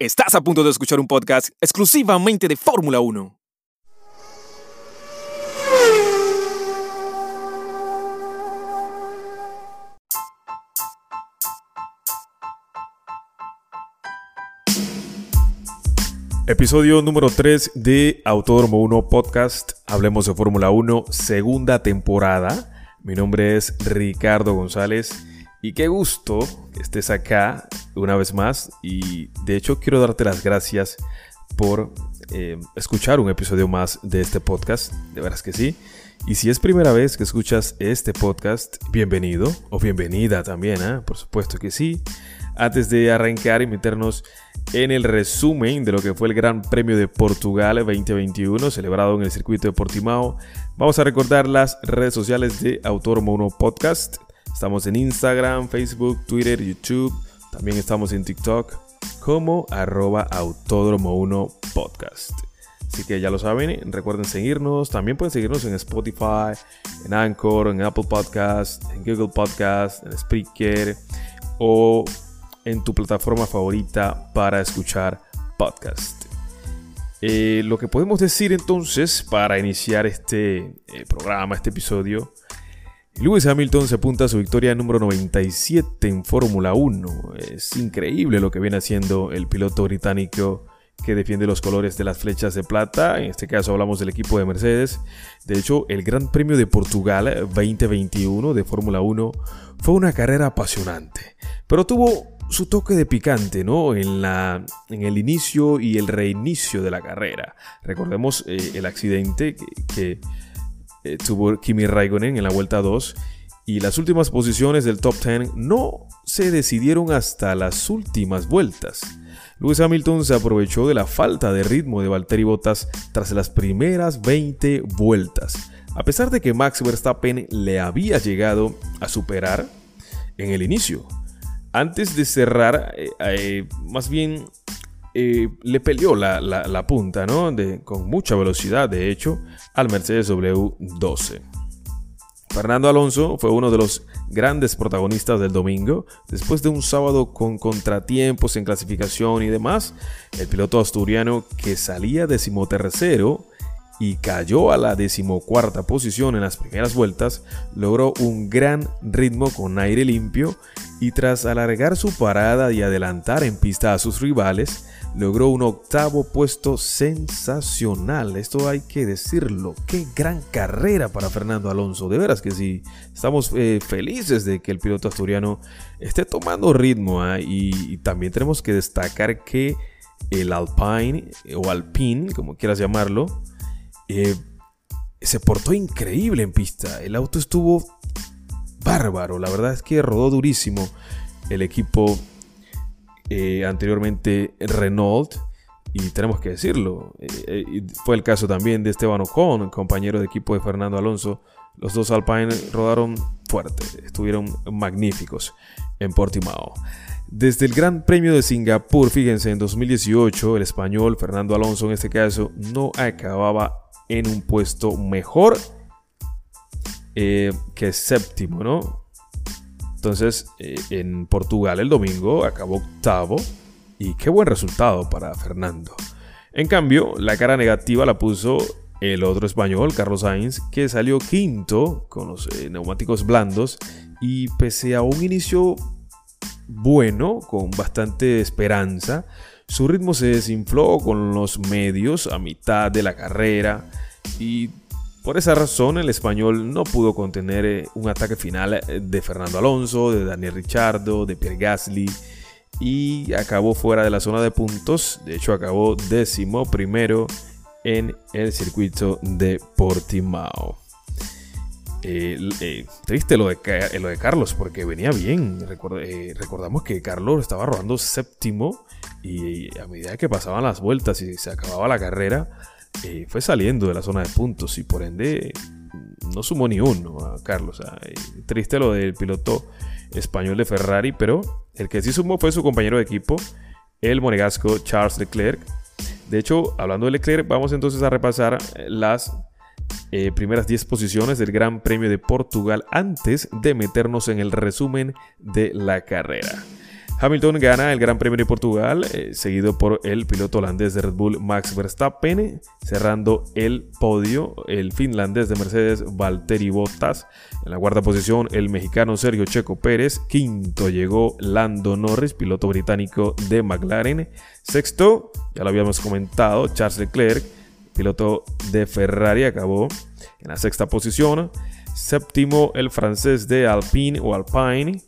Estás a punto de escuchar un podcast exclusivamente de Fórmula 1. Episodio número 3 de Autódromo 1 Podcast. Hablemos de Fórmula 1, segunda temporada. Mi nombre es Ricardo González y qué gusto que estés acá una vez más. Y de hecho quiero darte las gracias por eh, escuchar un episodio más de este podcast. De veras que sí. Y si es primera vez que escuchas este podcast, bienvenido o bienvenida también, ¿eh? por supuesto que sí. Antes de arrancar y meternos en el resumen de lo que fue el Gran Premio de Portugal 2021 celebrado en el circuito de Portimao, vamos a recordar las redes sociales de Autódromo 1 Podcast. Estamos en Instagram, Facebook, Twitter, YouTube. También estamos en TikTok como arroba autódromo 1 podcast. Así que ya lo saben, recuerden seguirnos. También pueden seguirnos en Spotify, en Anchor, en Apple Podcast, en Google Podcast, en Spreaker o en tu plataforma favorita para escuchar podcast. Eh, lo que podemos decir entonces para iniciar este eh, programa, este episodio, Lewis Hamilton se apunta a su victoria número 97 en Fórmula 1. Es increíble lo que viene haciendo el piloto británico que defiende los colores de las flechas de plata. En este caso hablamos del equipo de Mercedes. De hecho, el Gran Premio de Portugal 2021 de Fórmula 1 fue una carrera apasionante, pero tuvo su toque de picante, ¿no? En, la, en el inicio y el reinicio de la carrera. Recordemos eh, el accidente que eh, tuvo Kimi Raikkonen en la vuelta 2 y las últimas posiciones del top 10 no se decidieron hasta las últimas vueltas. Lewis Hamilton se aprovechó de la falta de ritmo de Valtteri Bottas tras las primeras 20 vueltas, a pesar de que Max Verstappen le había llegado a superar en el inicio. Antes de cerrar, eh, eh, más bien eh, le peleó la, punta, ¿no? con mucha velocidad, de hecho, al Mercedes W12. Fernando Alonso fue uno de los grandes protagonistas del domingo. Después de un sábado con contratiempos en clasificación y demás, el piloto asturiano que salía decimotercero y cayó a la decimocuarta posición en las primeras vueltas, logró un gran ritmo con aire limpio y tras alargar su parada y adelantar en pista a sus rivales, logró un octavo puesto sensacional. Esto hay que decirlo. Qué gran carrera para Fernando Alonso. De veras que sí. Estamos eh, felices de que el piloto asturiano esté tomando ritmo. ¿ah? Y, también tenemos que destacar que el Alpine o Alpine, como quieras llamarlo, eh, se portó increíble en pista. El auto estuvo bárbaro. La verdad es que rodó durísimo el equipo eh, anteriormente Renault. Y tenemos que decirlo, eh, eh, fue el caso también de Esteban Ocon, compañero de equipo de Fernando Alonso. Los dos Alpine rodaron fuerte, estuvieron magníficos en Portimao. Desde el Gran Premio de Singapur, fíjense, en 2018, el español Fernando Alonso en este caso no acababa en un puesto mejor que séptimo, ¿no? Entonces, eh, en Portugal el domingo acabó octavo y qué buen resultado para Fernando. En cambio, la cara negativa la puso el otro español, Carlos Sainz, que salió quinto con los eh, neumáticos blandos y pese a un inicio bueno, con bastante esperanza, su ritmo se desinfló con los medios a mitad de la carrera y por esa razón, el español no pudo contener eh, un ataque final eh, de Fernando Alonso, de Daniel Ricciardo, de Pierre Gasly y acabó fuera de la zona de puntos. De hecho, acabó décimo primero en el circuito de Portimao. Eh, triste lo de Carlos porque venía bien. recordamos que Carlos estaba rodando séptimo y a medida que pasaban las vueltas y se acababa la carrera, eh, fue saliendo de la zona de puntos y por ende no sumó ni uno a Carlos. Eh, triste lo del piloto español de Ferrari, pero el que sí sumó fue su compañero de equipo, el monegasco Charles Leclerc. De hecho, hablando de Leclerc, vamos entonces a repasar las eh, primeras 10 posiciones del Gran Premio de Portugal antes de meternos en el resumen de la carrera. Hamilton gana el Gran Premio de Portugal, eh, seguido por el piloto holandés de Red Bull Max Verstappen, cerrando el podio el finlandés de Mercedes Valtteri Bottas. En la cuarta posición el mexicano Sergio Checo Pérez, quinto llegó Lando Norris, piloto británico de McLaren. Sexto, ya lo habíamos comentado, Charles Leclerc, piloto de Ferrari, acabó en la sexta posición. Séptimo, el francés de Alpine o Alpine,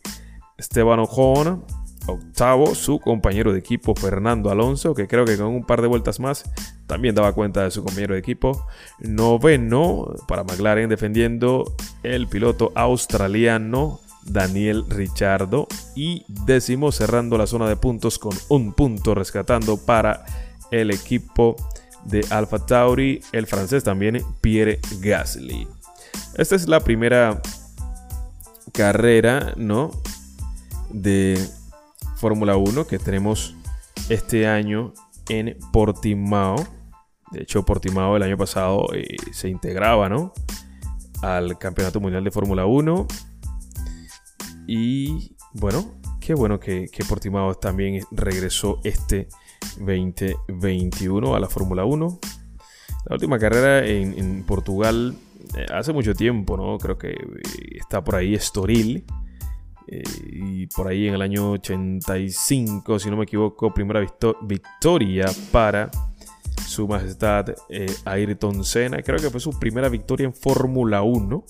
Esteban Ocon. Octavo, su compañero de equipo Fernando Alonso, que creo que con un par de vueltas más también daba cuenta de su compañero de equipo. Noveno, para McLaren defendiendo el piloto australiano Daniel Richardo. Y décimo, cerrando la zona de puntos con un punto, rescatando para el equipo de Alfa Tauri, el francés también Pierre Gasly. Esta es la primera carrera, ¿no? De Fórmula 1 que tenemos este año en Portimao. De hecho, Portimao el año pasado eh, se integraba, ¿no? Al Campeonato Mundial de Fórmula 1. Y bueno, qué bueno que, que Portimao también regresó este 2021 a la Fórmula 1. La última carrera en, Portugal eh, hace mucho tiempo, ¿no? Creo que eh, está por ahí Estoril. Eh, y por ahí en el año 85, si no me equivoco, primera victoria para su majestad Ayrton Senna. Creo que fue su primera victoria en Fórmula 1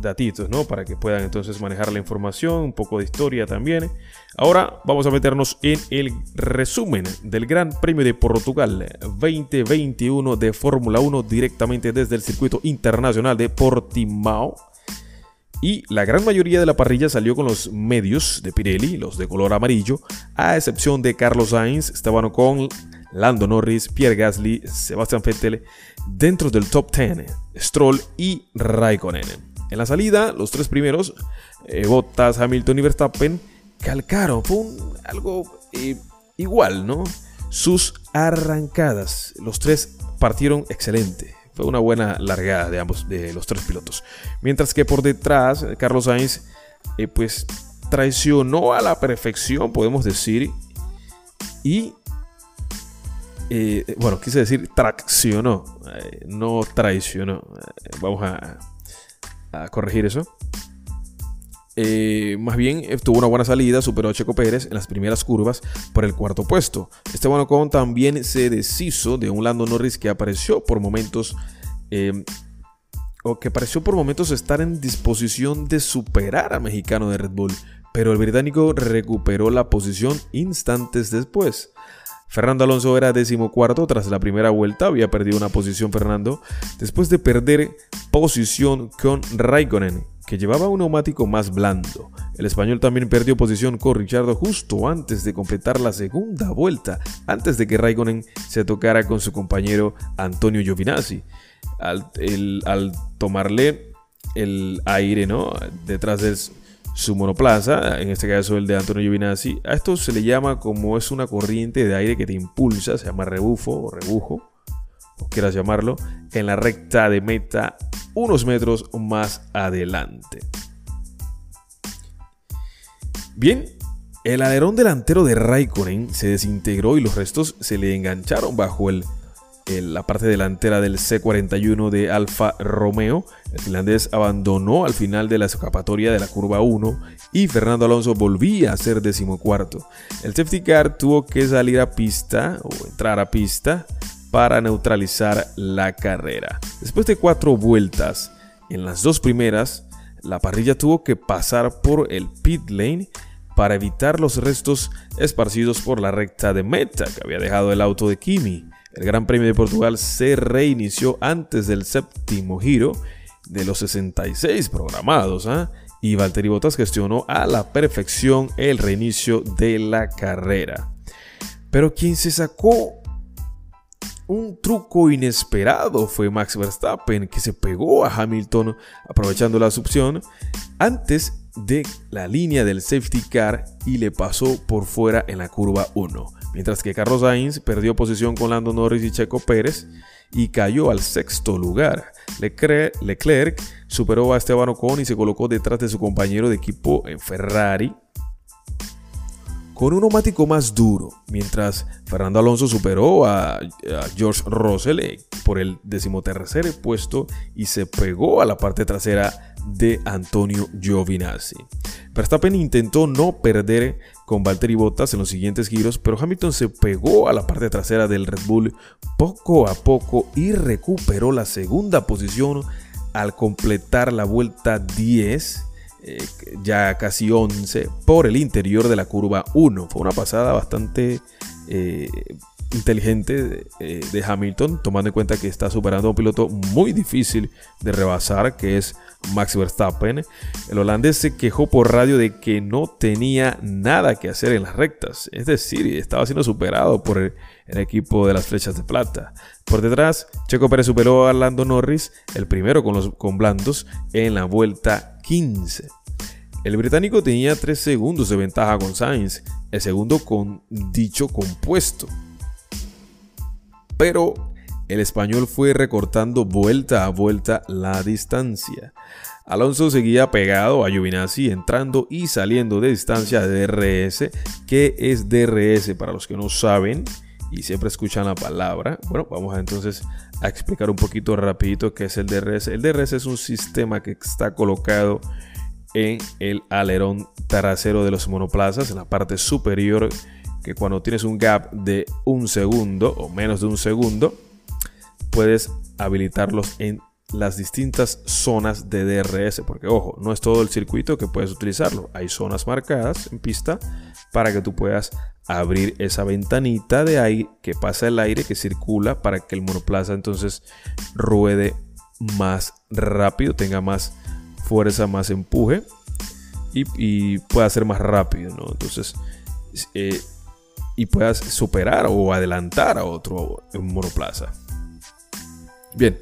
datitos, ¿no? Para que puedan entonces manejar la información, un poco de historia también. Ahora vamos a meternos en el resumen del Gran Premio de Portugal 2021 de Fórmula 1 directamente desde el circuito internacional de Portimao. Y la gran mayoría de la parrilla salió con los medios de Pirelli, los de color amarillo, a excepción de Carlos Sainz, Esteban Ocon, Lando Norris, Pierre Gasly, Sebastian Vettel, dentro del top 10, Stroll y Raikkonen. En la salida, los tres primeros, eh, Bottas, Hamilton y Verstappen, calcaron. Fue algo eh, igual, ¿no? Sus arrancadas. Los tres partieron excelente. Fue una buena largada de ambos, de los tres pilotos. Mientras que por detrás, Carlos Sainz, eh, pues traicionó a la perfección, podemos decir. Y bueno, quise decir traccionó, no traicionó. vamos a corregir eso. Eh, más bien eh, tuvo una buena salida, superó a Checo Pérez en las primeras curvas por el cuarto puesto. Esteban Ocon también se deshizo de un Lando Norris que apareció por momentos em, o que pareció por momentos estar en disposición de superar a mexicano de Red Bull, pero el británico recuperó la posición instantes después. Fernando Alonso era decimocuarto tras la primera vuelta, había perdido una posición Fernando después de perder posición con Raikkonen, que llevaba un neumático más blando. El español también perdió posición con Richardo justo antes de completar la segunda vuelta, antes de que Raikkonen se tocara con su compañero Antonio Giovinazzi. Al, tomarle el aire ¿no? detrás del su monoplaza, en este caso el de Antonio Giovinazzi. A esto se le llama como es una corriente de aire que te impulsa, se llama rebufo o rebujo, o quieras llamarlo, en la recta de meta unos metros más adelante. Bien, el alerón delantero de Raikkonen se desintegró y los restos se le engancharon bajo el la parte delantera del C41 de Alfa Romeo. El finlandés abandonó al final de la escapatoria de la curva 1 y Fernando Alonso volvía a ser decimocuarto. El safety car tuvo que salir a pista o entrar a pista para neutralizar la carrera. Después de cuatro vueltas, en las dos primeras, la parrilla tuvo que pasar por el pit lane para evitar los restos esparcidos por la recta de meta que había dejado el auto de Kimi. El Gran Premio de Portugal se reinició antes del séptimo giro de los 66 programados ¿ah? y Valtteri Bottas gestionó a la perfección el reinicio de la carrera. Pero quien se sacó un truco inesperado fue Max Verstappen, que se pegó a Hamilton aprovechando la succión antes de la línea del safety car y le pasó por fuera en la curva 1 mientras que Carlos Sainz perdió posición con Lando Norris y Checo Pérez y cayó al sexto lugar. Leclerc, superó a Esteban Ocon y se colocó detrás de su compañero de equipo en Ferrari, con un neumático más duro, mientras Fernando Alonso superó a, George Russell eh, por el decimotercer puesto y se pegó a la parte trasera de Antonio Giovinazzi. Verstappen intentó no perder con Valtteri Bottas en los siguientes giros, pero Hamilton se pegó a la parte trasera del Red Bull poco a poco y recuperó la segunda posición al completar la vuelta 10 eh, ya casi 11 por el interior de la curva 1. Fue una pasada bastante eh, inteligente eh, de, Hamilton, tomando en cuenta que está superando a un piloto muy difícil de rebasar, que es Max Verstappen. El holandés se quejó por radio de que no tenía nada que hacer en las rectas, es decir, estaba siendo superado por el, equipo de las flechas de plata. Por detrás, Checo Pérez superó a Lando Norris, el primero con los con blandos, en la vuelta 15. El británico tenía 3 segundos de ventaja con Sainz, el segundo con dicho compuesto. Pero el español fue recortando vuelta a vuelta la distancia. Alonso seguía pegado a Giovinazzi entrando y saliendo de distancia de DRS. ¿Qué es DRS para los que no saben y siempre escuchan la palabra? Bueno, vamos entonces a explicar un poquito rapidito qué es el DRS. El DRS es un sistema que está colocado en el alerón trasero de los monoplazas, en la parte superior, que cuando tienes un gap de un segundo o menos de un segundo, puedes habilitarlos en las distintas zonas de DRS, porque ojo, no es todo el circuito que puedes utilizarlo, hay zonas marcadas en pista para que tú puedas abrir esa ventanita de ahí que pasa el aire que circula para que el monoplaza entonces ruede más rápido, tenga más fuerza, más empuje y, pueda ser más rápido, ¿no? Entonces, eh, y puedas superar o adelantar a otro monoplaza. Bien,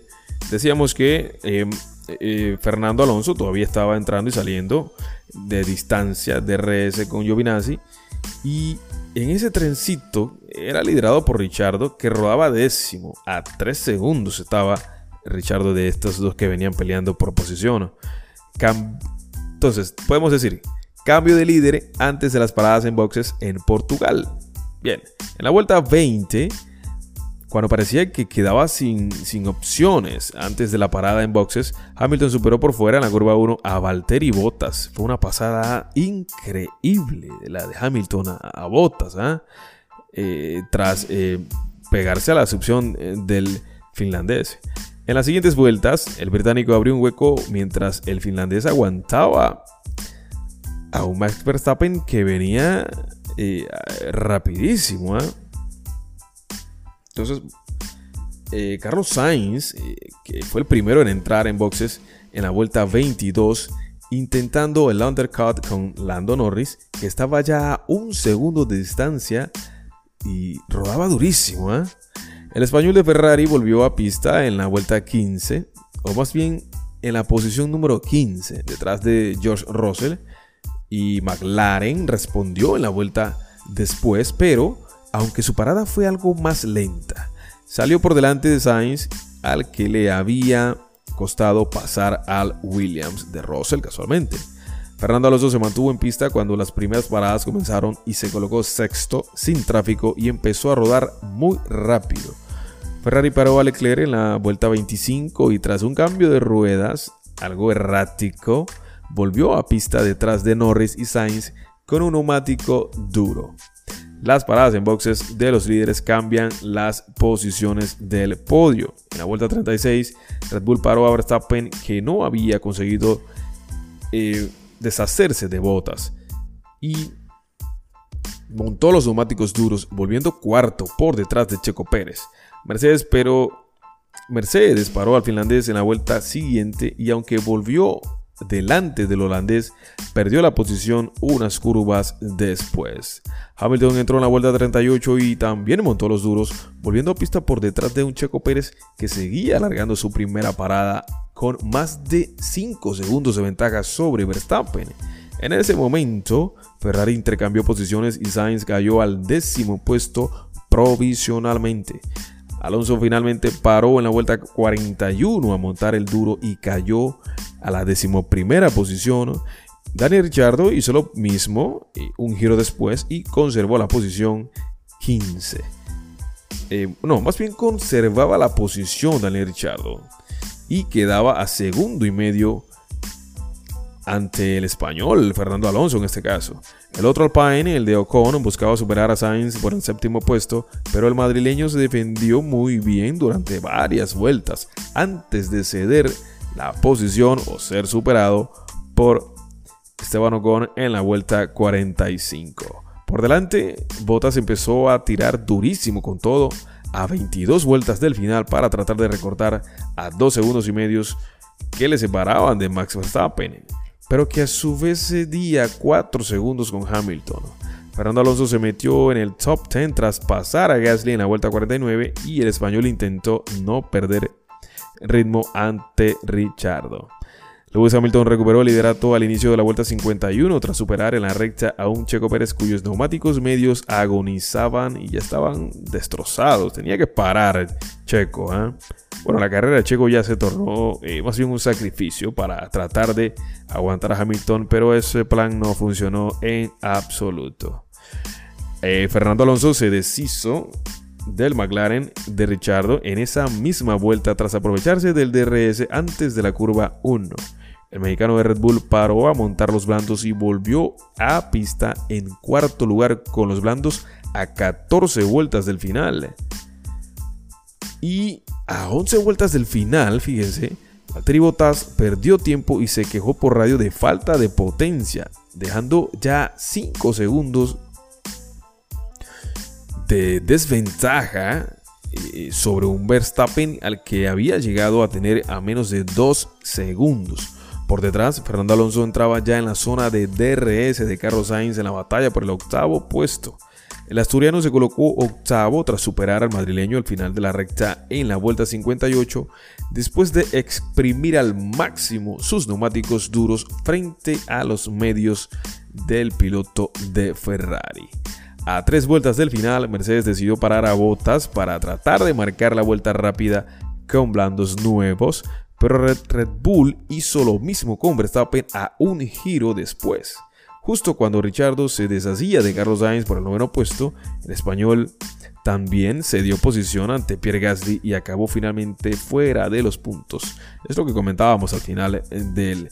decíamos que em, eh, Fernando Alonso todavía estaba entrando y saliendo de distancia de RS con Giovinazzi y en ese trencito era liderado por Richardo que rodaba décimo a 3 segundos estaba Richardo de estos dos que venían peleando por posición. Entonces, podemos decir, cambio de líder antes de las paradas en boxes en Portugal. Bien, en la vuelta 20, cuando parecía que quedaba sin, sin opciones antes de la parada en boxes, Hamilton superó por fuera en la curva 1 a Valtteri Bottas. Fue una pasada increíble la de Hamilton a, Bottas, ¿ah? eh, tras eh, pegarse a la succión eh, del finlandés. En las siguientes vueltas, el británico abrió un hueco mientras el finlandés aguantaba a un Max Verstappen que venía eh, rapidísimo. Entonces, eh, Carlos Sainz, eh, que fue el primero en entrar en boxes en la vuelta 22, intentando el undercut con Lando Norris, que estaba ya a un segundo de distancia y rodaba durísimo. ¿ah? El español de Ferrari volvió a pista en la vuelta 15, o más bien en la posición número 15, detrás de George Russell, y McLaren respondió en la vuelta después, pero aunque su parada fue algo más lenta, salió por delante de Sainz, al que le había costado pasar al Williams de Russell casualmente. Fernando Alonso se mantuvo en pista cuando las primeras paradas comenzaron y se colocó sexto sin tráfico y empezó a rodar muy rápido. Ferrari paró a Leclerc en la vuelta 25 y tras un cambio de ruedas, algo errático, volvió a pista detrás de Norris y Sainz con un neumático duro. Las paradas en boxes de los líderes cambian las posiciones del podio. En la vuelta 36, Red Bull paró a Verstappen que no había conseguido eh, deshacerse de botas y montó los neumáticos duros, volviendo cuarto por detrás de Checo Pérez. Mercedes, pero Mercedes paró al finlandés en la vuelta siguiente y aunque volvió delante del holandés, perdió la posición unas curvas después. Hamilton entró en la vuelta 38 y también montó los duros, volviendo a pista por detrás de un Checo Pérez que seguía alargando su primera parada con más de 5 segundos de ventaja sobre Verstappen. En ese momento, Ferrari intercambió posiciones y Sainz cayó al décimo puesto provisionalmente. Alonso finalmente paró en la vuelta 41 a montar el duro y cayó a la decimoprimera posición Daniel Ricciardo hizo lo mismo un giro después y conservó la posición 15. Eh, no, más bien conservaba la posición Daniel Ricciardo y quedaba a segundo y medio ante el español, Fernando Alonso en este caso. El otro Alpine, el de Ocon, buscaba superar a Sainz por el séptimo puesto, pero el madrileño se defendió muy bien durante varias vueltas antes de ceder la posición o ser superado por Esteban Ocon en la vuelta 45. Por delante, Bottas empezó a tirar durísimo con todo a 22 vueltas del final para tratar de recortar a 2 segundos y medios que le separaban de Max Verstappen pero que a su vez cedía 4 segundos con Hamilton. Fernando Alonso se metió en el top 10 tras pasar a Gasly en la vuelta 49 y el español intentó no perder ritmo ante Richardo. Lewis Hamilton recuperó el liderato al inicio de la vuelta 51 tras superar en la recta a un Checo Pérez cuyos neumáticos medios agonizaban y ya estaban destrozados. Tenía que parar Checo. ¿eh? Bueno, la carrera de Checo ya se tornó eh, más bien un sacrificio para tratar de aguantar a Hamilton, pero ese plan no funcionó en absoluto. Eh, Fernando Alonso se deshizo del McLaren de Richardo en esa misma vuelta tras aprovecharse del DRS antes de la curva 1. El mexicano de Red Bull paró a montar los blandos y volvió a pista en cuarto lugar con los blandos a 14 vueltas del final. Y a 11 vueltas del final, fíjense, Valtteri Bottas perdió tiempo y se quejó por radio de falta de potencia, dejando ya 5 segundos de desventaja eh, sobre un Verstappen al que había llegado a tener a menos de 2 segundos. Por detrás, Fernando Alonso entraba ya en la zona de DRS de Carlos Sainz en la batalla por el octavo puesto. El asturiano se colocó octavo tras superar al madrileño al final de la recta en la vuelta 58, después de exprimir al máximo sus neumáticos duros frente a los medios del piloto de Ferrari. A tres vueltas del final, Mercedes decidió parar a botas para tratar de marcar la vuelta rápida con blandos nuevos, pero Red Bull hizo lo mismo con Verstappen a un giro después. Justo cuando Richardo se deshacía de Carlos Sainz por el noveno puesto, el español también se dio posición ante Pierre Gasly y acabó finalmente fuera de los puntos. Es lo que comentábamos al final del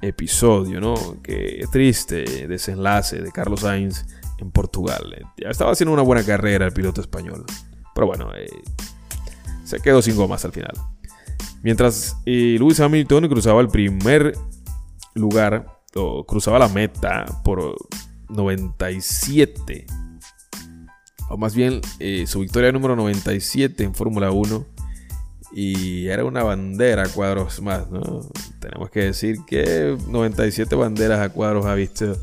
episodio, ¿no? Qué triste desenlace de Carlos Sainz en Portugal. Ya estaba haciendo una buena carrera el piloto español. Pero bueno, eh, se quedó sin gomas al final. Mientras eh, Lewis Hamilton cruzaba el primer lugar cruzaba la meta por 97. O más bien eh, su victoria número 97 en Fórmula 1. Y era una bandera a cuadros más, Tenemos que decir que 97 banderas a cuadros ha visto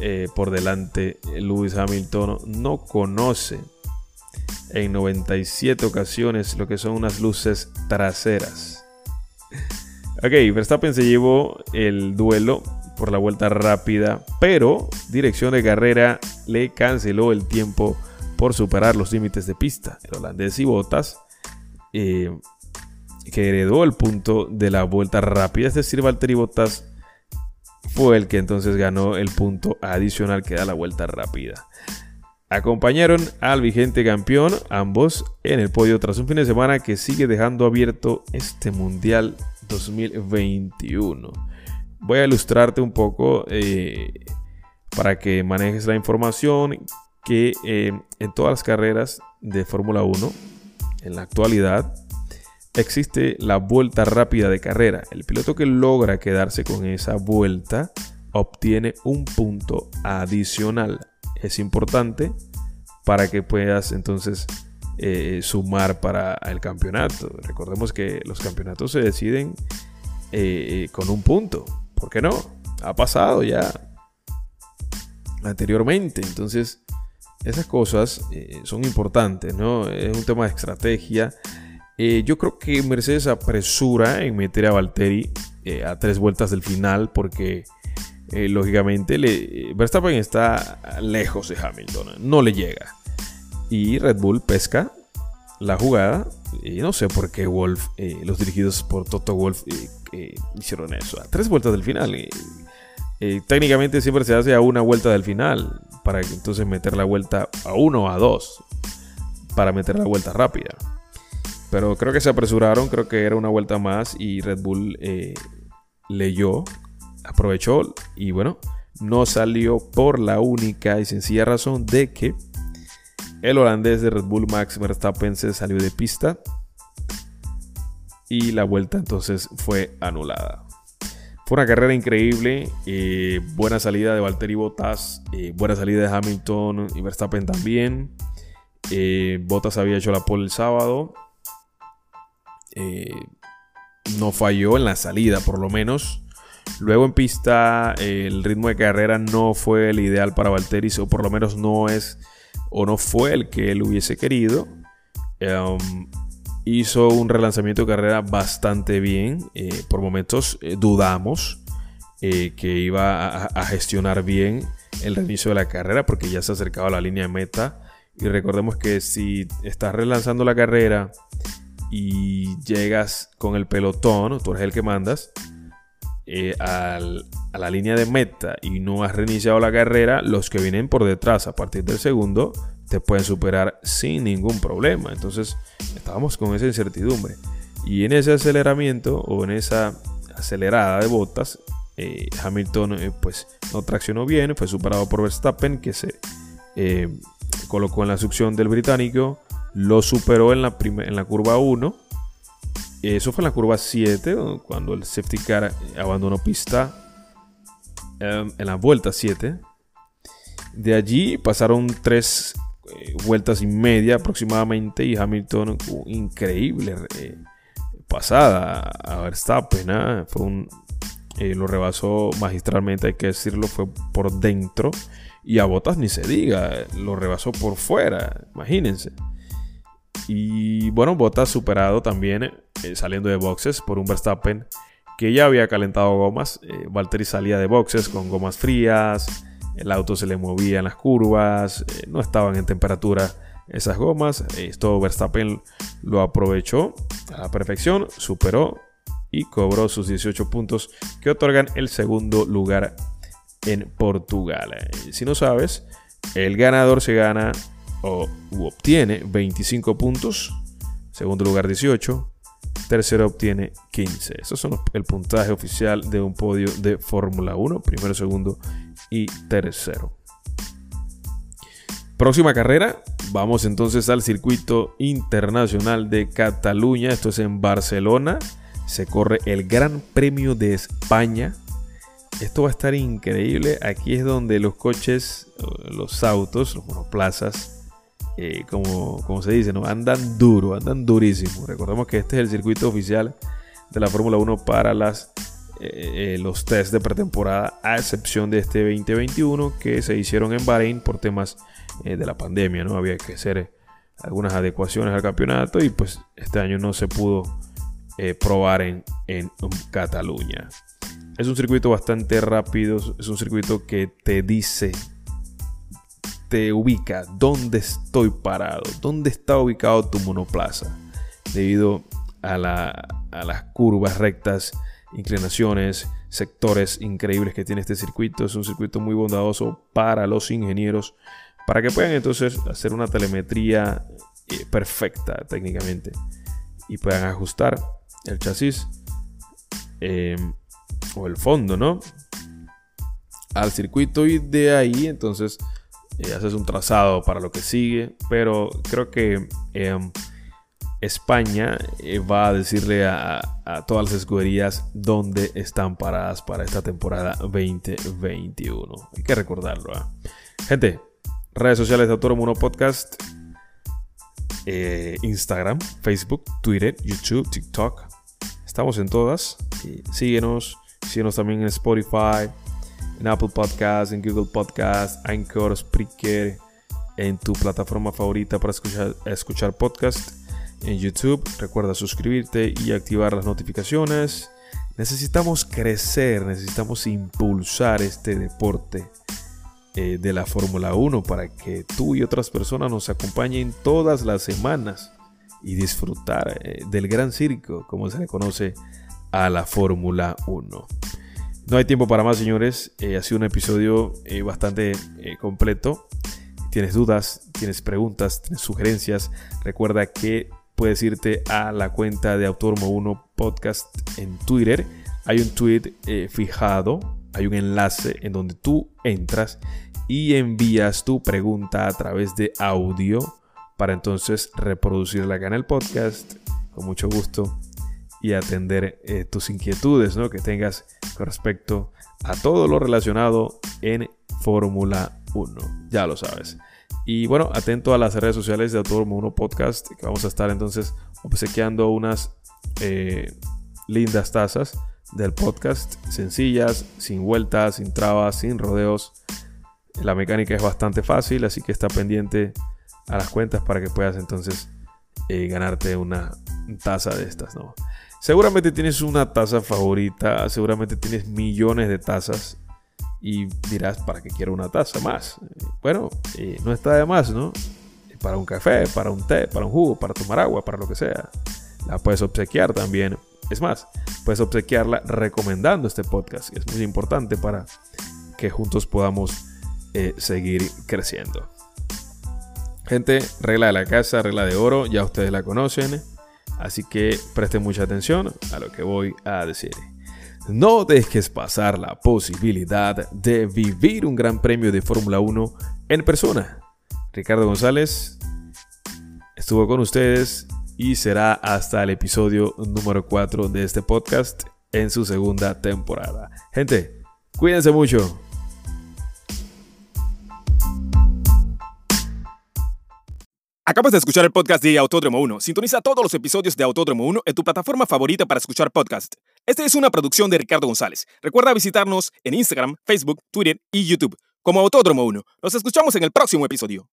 eh, por delante Lewis Hamilton. No conoce en 97 ocasiones lo que son unas luces traseras. Ok, Verstappen se llevó el duelo por la vuelta rápida, pero dirección de carrera le canceló el tiempo por superar los límites de pista. El holandés y Botas, eh, que heredó el punto de la vuelta rápida, es decir, Valtteri Bottas fue el que entonces ganó el punto adicional que da la vuelta rápida. Acompañaron al vigente campeón, ambos en el podio tras un fin de semana que sigue dejando abierto este Mundial 2021 voy a ilustrarte un poco eh, para que manejes la información que eh, en todas las carreras de Fórmula 1, en la actualidad, existe la vuelta rápida de carrera. El piloto que logra quedarse con esa vuelta obtiene un punto adicional. Es importante para que puedas entonces eh, sumar para el campeonato. Recordemos que los campeonatos se deciden con un punto. ¿Por qué no? Ha pasado ya anteriormente. Entonces, esas cosas eh, son importantes, ¿no? Es un tema de estrategia. Eh, yo creo que Mercedes apresura en meter a Valtteri eh, a tres vueltas del final porque lógicamente Verstappen está lejos de Hamilton, no le llega. Y Red Bull pesca la jugada. Y no sé por qué Wolf, los dirigidos por Toto Wolf, hicieron eso. A tres vueltas del final. técnicamente siempre se hace a una vuelta del final, para entonces meter la vuelta a uno a dos, para meter la vuelta rápida. Pero creo que se apresuraron, creo que era una vuelta más y Red Bull eh, leyó, aprovechó y bueno, no salió por la única y sencilla razón de que el holandés de Red Bull Max Verstappen se salió de pista y la vuelta entonces fue anulada. Fue una carrera increíble, eh, buena salida de Valtteri Bottas, eh, buena salida de Hamilton y Verstappen también. Eh, Bottas había hecho la pole el sábado. no falló en la salida, por lo menos. Luego en pista, el ritmo de carrera no fue el ideal para Valtteri, o por lo menos no es o no fue el que él hubiese querido. Em, hizo un relanzamiento de carrera bastante bien. Eh, por momentos eh, dudamos eh, que iba a, gestionar bien el reinicio de la carrera porque ya se acercaba a la línea de meta. Y recordemos que si estás relanzando la carrera y llegas con el pelotón, tú eres el que mandas, a la línea de meta y no has reiniciado la carrera, los que vienen por detrás a partir del segundo te pueden superar sin ningún problema. Entonces estábamos con esa incertidumbre. Y en ese aceleramiento o en esa acelerada de botas, eh, Hamilton eh, pues no traccionó bien, fue superado por Verstappen que se eh, colocó en la succión del británico, lo superó en la, en la curva 1. Eso fue en la curva 7, cuando el safety car abandonó pista em, en la vuelta 7. De allí pasaron tres eh, vueltas y media aproximadamente y Hamilton increíble eh, pasada a Verstappen. ¿ah? Fue un, eh, lo rebasó magistralmente, hay que decirlo, fue por dentro. Y a Botas ni se diga, lo rebasó por fuera, imagínense. Y bueno, Botas superado también saliendo de boxes por un Verstappen que ya había calentado gomas. Valtteri salía de boxes con gomas frías el auto se le movía en las curvas, eh, no estaban en temperatura esas gomas. Esto Verstappen lo aprovechó a la perfección, superó y cobró sus 18 puntos que otorgan el segundo lugar en Portugal. Eh, si no sabes, el ganador se gana o obtiene 25 puntos, segundo lugar 18, tercero obtiene 15. Esos son el puntaje oficial de un podio de Fórmula 1, primero, segundo y tercero. Próxima carrera, vamos entonces al circuito internacional de Cataluña, esto es en Barcelona, se corre el Gran Premio de España. Esto va a estar increíble, aquí es donde los coches, los autos, los monoplazas, eh, como, como, se dice, ¿no? andan duro, andan durísimo. Recordemos que este es el circuito oficial de la Fórmula 1 para las eh, los test de pretemporada, a excepción de este 2021 que se hicieron en Bahrein por temas eh, de la pandemia, ¿no? Había que hacer algunas adecuaciones al campeonato y pues este año no se pudo eh, probar en, en Cataluña. Es un circuito bastante rápido, es un circuito que te dice, te ubica dónde estoy parado, dónde está ubicado tu monoplaza, debido a, a las curvas rectas inclinaciones, sectores increíbles que tiene este circuito. Es un circuito muy bondadoso para los ingenieros, para que puedan entonces hacer una telemetría eh, perfecta técnicamente y puedan ajustar el chasis em, o el fondo, ¿no? Al circuito y de ahí entonces eh, haces un trazado para lo que sigue, pero creo que España eh, va a decirle a, todas las escuderías dónde están paradas para esta temporada 2021. Hay que recordarlo. ¿ah? Gente, redes sociales de Muno Podcast, eh, Instagram, Facebook, Twitter, YouTube, TikTok. Estamos en todas. síguenos, síguenos también en Spotify, en Apple Podcast, en Google Podcast, Anchor, Spreaker, en tu plataforma favorita para escuchar, escuchar podcast en YouTube. Recuerda suscribirte y activar las notificaciones. Necesitamos crecer, necesitamos impulsar este deporte eh, de la Fórmula 1 para que tú y otras personas nos acompañen todas las semanas y disfrutar eh, del gran circo, como se le conoce a la Fórmula 1. No hay tiempo para más, señores. ha sido un episodio bastante completo. Tienes dudas, tienes preguntas, tienes sugerencias. Recuerda que puedes irte a la cuenta de Autódromo 1 Podcast en Twitter. Hay un tweet fijado, hay un enlace en donde tú entras y envías tu pregunta a través de audio para entonces reproducirla acá en el podcast con mucho gusto y atender eh, tus inquietudes ¿no? que tengas con respecto a todo lo relacionado en Fórmula 1. Ya lo sabes. Y bueno, atento a las redes sociales de Autódromo 1 Podcast, que vamos a estar entonces obsequiando unas eh, lindas tazas del podcast, sencillas, sin vueltas, sin trabas, sin rodeos. La mecánica es bastante fácil, así que está pendiente a las cuentas para que puedas entonces eh, ganarte una taza de estas, ¿no? Seguramente tienes una taza favorita, seguramente tienes millones de tazas y dirás, ¿para qué quiero una taza más? Bueno, eh, no está de más, ¿no? Para un café, para un té, para un jugo, para tomar agua, para lo que sea. La puedes obsequiar también. Es más, puedes obsequiarla recomendando este podcast, es muy importante para que juntos podamos eh, seguir creciendo. Gente, regla de la casa, regla de oro, ya ustedes la conocen. Así que presten mucha atención a lo que voy a decir. No dejes pasar la posibilidad de vivir un gran premio de Fórmula 1 en persona. Ricardo González estuvo con ustedes y será hasta el episodio número 4 de este podcast en su segunda temporada. Gente, cuídense mucho. Acabas de escuchar el podcast de Autódromo 1. Sintoniza todos los episodios de Autódromo 1 en tu plataforma favorita para escuchar podcast. Esta es una producción de Ricardo González. Recuerda visitarnos en Instagram, Facebook, Twitter y YouTube como Autódromo 1. Nos escuchamos en el próximo episodio.